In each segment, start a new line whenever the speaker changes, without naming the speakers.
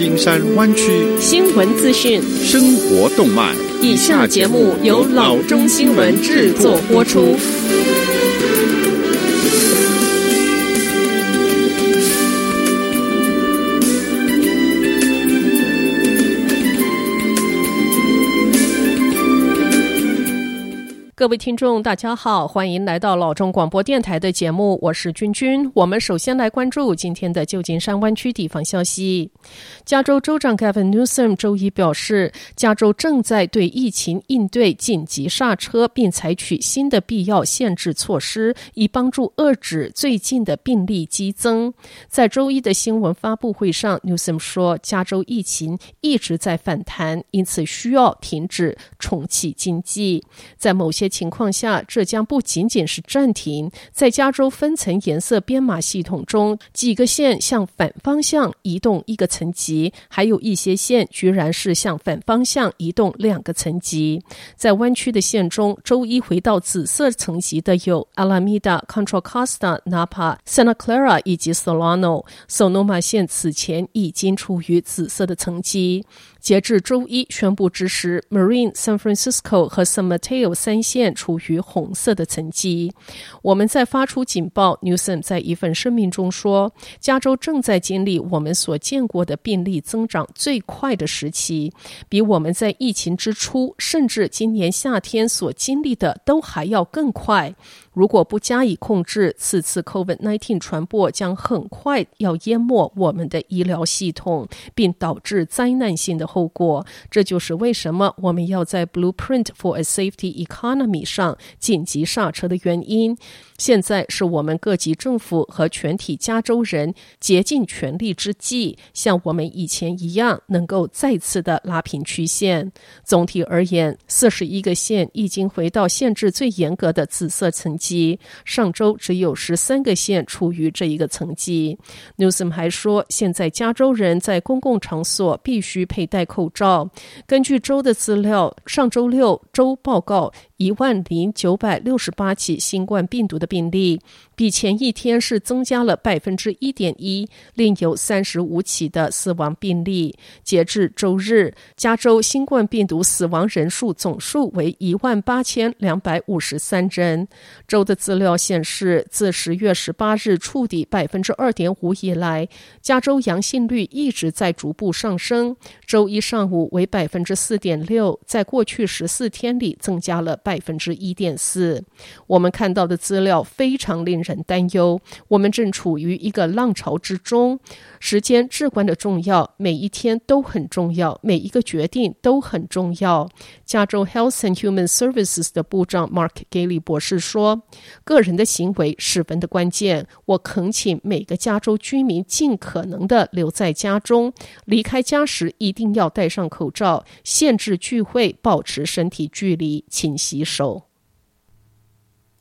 金山湾区
新闻资讯、
生活动脉。
以下节目由老中新闻制作播出。各位听众，大家好，欢迎来到老中广播电台的节目，我是君君。我们首先来关注今天的旧金山湾区地方消息。加州州长 Gavin Newsom 周一表示，加州正在对疫情应对紧急刹车，并采取新的必要限制措施，以帮助遏制最近的病例激增。在周一的新闻发布会上，Newsom 说，加州疫情一直在反弹，因此需要停止重启经济。在某些情况下，这将不仅仅是暂停。在加州分层颜色编码系统中，几个线向反方向移动一个层级，还有一些线居然是向反方向移动两个层级。在弯曲的线中，周一回到紫色层级的有 Alameda、Contra Costa、Napa、Santa Clara 以及 Solano。Sonoma 线此前已经处于紫色的层级。截至周一宣布之时，Marine、San Francisco 和 San Mateo 三线处于红色的层级。我们在发出警报。Newsom 在一份声明中说：“加州正在经历我们所见过的病例增长最快的时期，比我们在疫情之初，甚至今年夏天所经历的都还要更快。”如果不加以控制，此次 COVID-19 传播将很快要淹没我们的医疗系统，并导致灾难性的后果。这就是为什么我们要在 Blueprint for a Safety Economy 米上紧急刹车的原因。现在是我们各级政府和全体加州人竭尽全力之际，像我们以前一样，能够再次的拉平曲线。总体而言，四十一个县已经回到限制最严格的紫色层级。上周只有十三个县处于这一个层级。Newsom 还说，现在加州人在公共场所必须佩戴口罩。根据州的资料，上周六州报告。一万零九百六十八起新冠病毒的病例，比前一天是增加了百分之一点一，另有三十五起的死亡病例。截至周日，加州新冠病毒死亡人数总数为一万八千两百五十三人。州的资料显示，自十月十八日触底百分之二点五以来，加州阳性率一直在逐步上升。周一上午为百分之四点六，在过去十四天里增加了百。分分之一点四，我们看到的资料非常令人担忧。我们正处于一个浪潮之中，时间至关的重要，每一天都很重要，每一个决定都很重要。加州 Health and Human Services 的部长 Mark Ghaly 博士说：“个人的行为十分的关键。我恳请每个加州居民尽可能的留在家中，离开家时一定要戴上口罩，限制聚会，保持身体距离，请洗。”手。受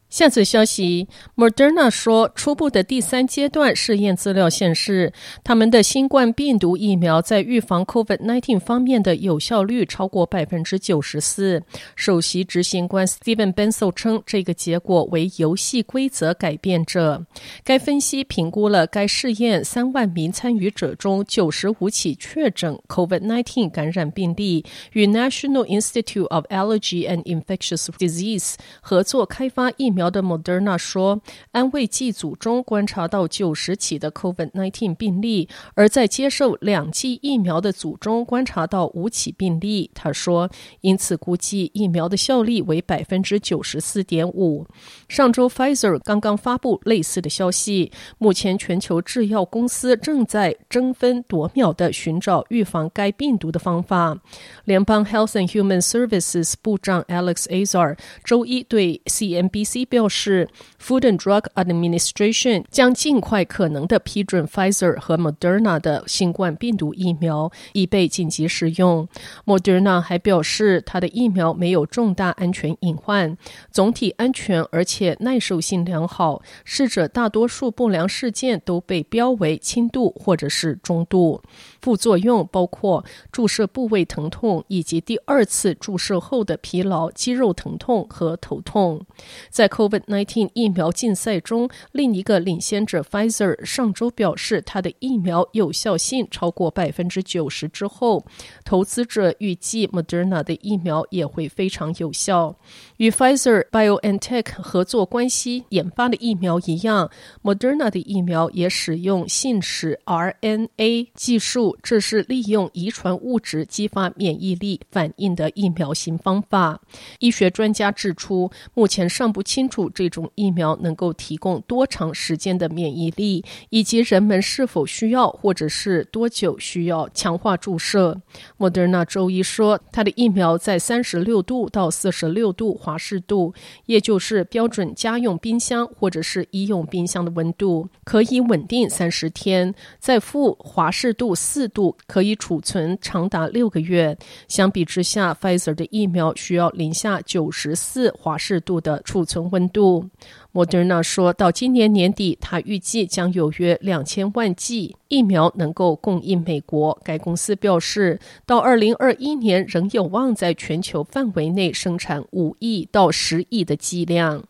下次消息，Moderna 说，初步的第三阶段试验资料显示，他们的新冠病毒疫苗在预防 COVID-19 方面的有效率超过百分之九十四。首席执行官 Steven Bensel 称，这个结果为游戏规则改变者。该分析评估了该试验三万名参与者中九十五起确诊 COVID-19 感染病例，与 National Institute of Allergy and Infectious Disease 合作开发疫苗。苗的 Moderna 说，安慰剂组中观察到九十起的 COVID-19 病例，而在接受两剂疫苗的组中观察到五起病例。他说，因此估计疫苗的效力为百分之九十四点五。上周 Pfizer 刚刚发布类似的消息。目前全球制药公司正在争分夺秒地寻找预防该病毒的方法。联邦 Health and Human Services 部长 Alex Azar 周一对 CNBC。表示，Food and Drug Administration 将尽快可能的批准 Pfizer 和 Moderna 的新冠病毒疫苗，以备紧急使用。Moderna 还表示，它的疫苗没有重大安全隐患，总体安全而且耐受性良好。试者大多数不良事件都被标为轻度或者是中度。副作用包括注射部位疼痛，以及第二次注射后的疲劳、肌肉疼痛和头痛。在 COVID-19 疫苗竞赛中，另一个领先者 Pfizer 上周表示，它的疫苗有效性超过百分之九十之后，投资者预计 Moderna 的疫苗也会非常有效。与 Pfizer BioNTech 合作关系研发的疫苗一样，Moderna 的疫苗也使用信使 RNA 技术，这是利用遗传物质激发免疫力反应的疫苗新方法。医学专家指出，目前尚不清这种疫苗能够提供多长时间的免疫力，以及人们是否需要或者是多久需要强化注射。莫德纳周一说，它的疫苗在三十六度到四十六度华氏度，也就是标准家用冰箱或者是医用冰箱的温度，可以稳定三十天，在负华氏度四度可以储存长达六个月。相比之下，Pfizer 的疫苗需要零下九十四华氏度的储存温温度。莫德纳说，到今年年底，他预计将有约两千万剂疫苗能够供应美国。该公司表示，到二零二一年仍有望在全球范围内生产五亿到十亿的剂量。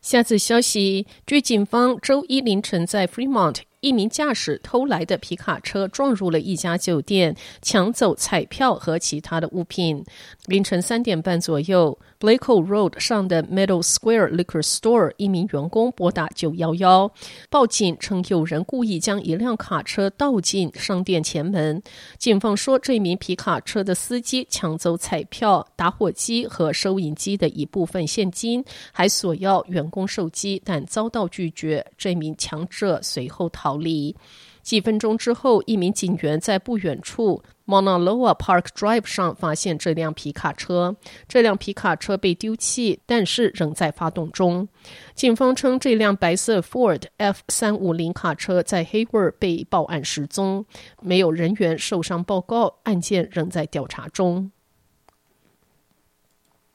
下次消息，据警方周一凌晨在 Fremont，一名驾驶偷来的皮卡车撞入了一家酒店，抢走彩票和其他的物品。凌晨三点半左右 blacke Road 上的 Meadow Square Liquor Store 一名员工拨打九幺幺，报警称有人故意将一辆卡车倒进商店前门。警方说，这名皮卡车的司机抢走彩票、打火机和收银机的一部分现金，还索要员工手机，但遭到拒绝。这名强者随后逃逃离。几分钟之后，一名警员在不远处 Mauna Loa Park Drive 上发现这辆皮卡车。这辆皮卡车被丢弃，但是仍在发动中。警方称，这辆白色 Ford F 三五零卡车在 Hayward 被报案失踪，没有人员受伤报告，案件仍在调查中。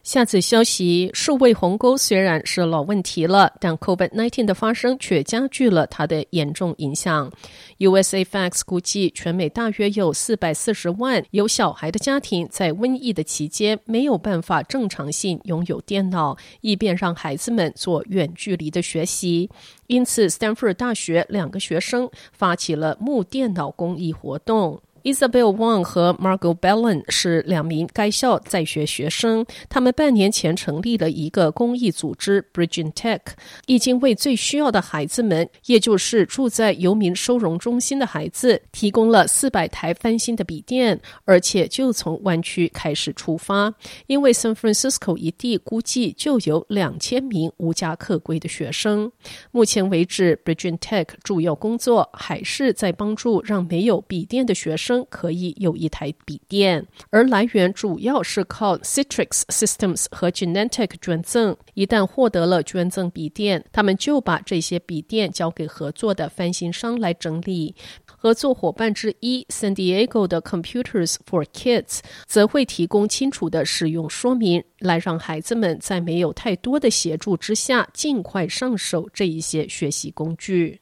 下次消息，数位鸿沟虽然是老问题了，但 COVID-19 的发生却加剧了它的严重影响。USAFX 估计，全美大约有四百四十万有小孩的家庭在瘟疫的期间没有办法正常性拥有电脑，以便让孩子们做远距离的学习。因此，Stanford 大学两个学生发起了募电脑公益活动。Isabel Wang 和 Margot Bellin 是两名该校在学学生，他们半年前成立了一个公益组织 Bridging Tech，已经为最需要的孩子们，也就是住在游民收容中心的孩子，提供了四百台翻新的笔电，而且就从湾区开始出发，因为 San Francisco 一地估计就有两千名无家可归的学生。目前为止，Bridging Tech 主要工作还是在帮助让没有笔电的学生可以有一台笔电，而来源主要是靠 Citrix Systems 和 Genentech 捐赠。一旦获得了捐赠笔电，他们就把这些笔电交给合作的翻新商来整理。合作伙伴之一 San Diego 的 Computers for Kids 则会提供清楚的使用说明，来让孩子们在没有太多的协助之下，尽快上手这一些学习工具。